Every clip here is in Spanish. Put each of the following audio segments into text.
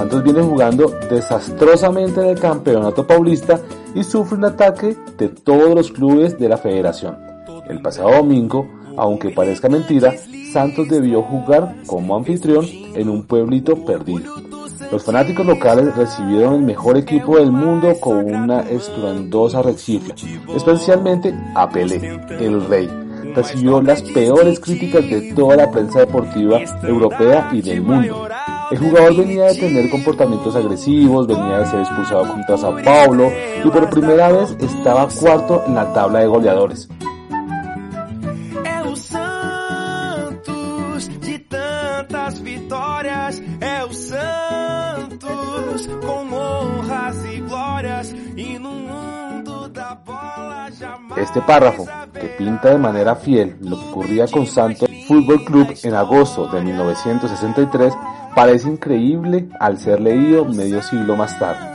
Santos viene jugando desastrosamente en el campeonato paulista y sufre un ataque de todos los clubes de la federación. El pasado domingo, aunque parezca mentira, Santos debió jugar como anfitrión en un pueblito perdido. Los fanáticos locales recibieron el mejor equipo del mundo con una estruendosa recifla, especialmente a Pelé, el rey. Recibió las peores críticas de toda la prensa deportiva europea y del mundo. El jugador venía de tener comportamientos agresivos, venía de ser expulsado contra Sao Paulo y por primera vez estaba cuarto en la tabla de goleadores. Este párrafo, que pinta de manera fiel lo que ocurría con Santos Fútbol Club en agosto de 1963, parece increíble al ser leído medio siglo más tarde.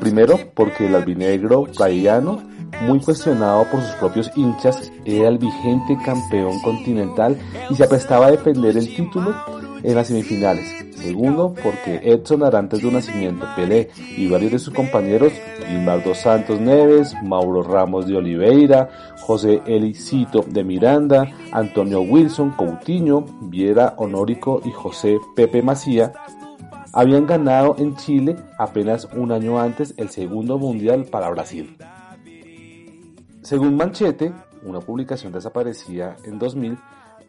Primero, porque el albinegro playano, muy cuestionado por sus propios hinchas, era el vigente campeón continental y se aprestaba a defender el título en las semifinales. Segundo, porque Edson Arantes de Nacimiento, Pelé y varios de sus compañeros, Gilmardo Santos Neves, Mauro Ramos de Oliveira, José Elicito de Miranda, Antonio Wilson Coutinho, Viera Honórico y José Pepe Macía, habían ganado en Chile apenas un año antes el segundo mundial para Brasil. Según Manchete, una publicación desaparecida en 2000,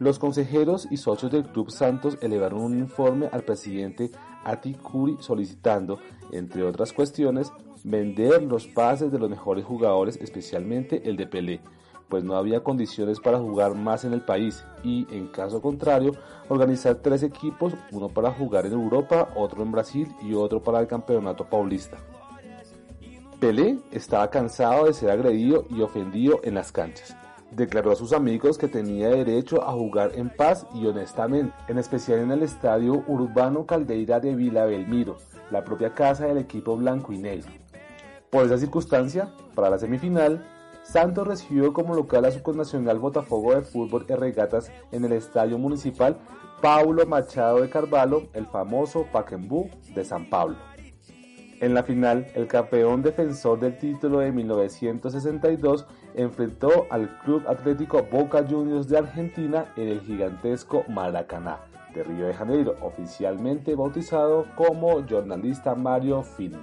los consejeros y socios del Club Santos elevaron un informe al presidente Aticuri solicitando, entre otras cuestiones, vender los pases de los mejores jugadores, especialmente el de Pelé, pues no había condiciones para jugar más en el país y, en caso contrario, organizar tres equipos, uno para jugar en Europa, otro en Brasil y otro para el Campeonato Paulista. Pelé estaba cansado de ser agredido y ofendido en las canchas declaró a sus amigos que tenía derecho a jugar en paz y honestamente, en especial en el estadio Urbano Caldeira de Vila Belmiro, la propia casa del equipo blanco y negro. Por esa circunstancia, para la semifinal, Santos recibió como local a su connacional Botafogo de Fútbol y Regatas en el estadio municipal Paulo Machado de Carvalho, el famoso Paquembú de San Pablo. En la final, el campeón defensor del título de 1962 enfrentó al Club Atlético Boca Juniors de Argentina en el gigantesco Maracaná de Río de Janeiro, oficialmente bautizado como Jornalista Mario Filio.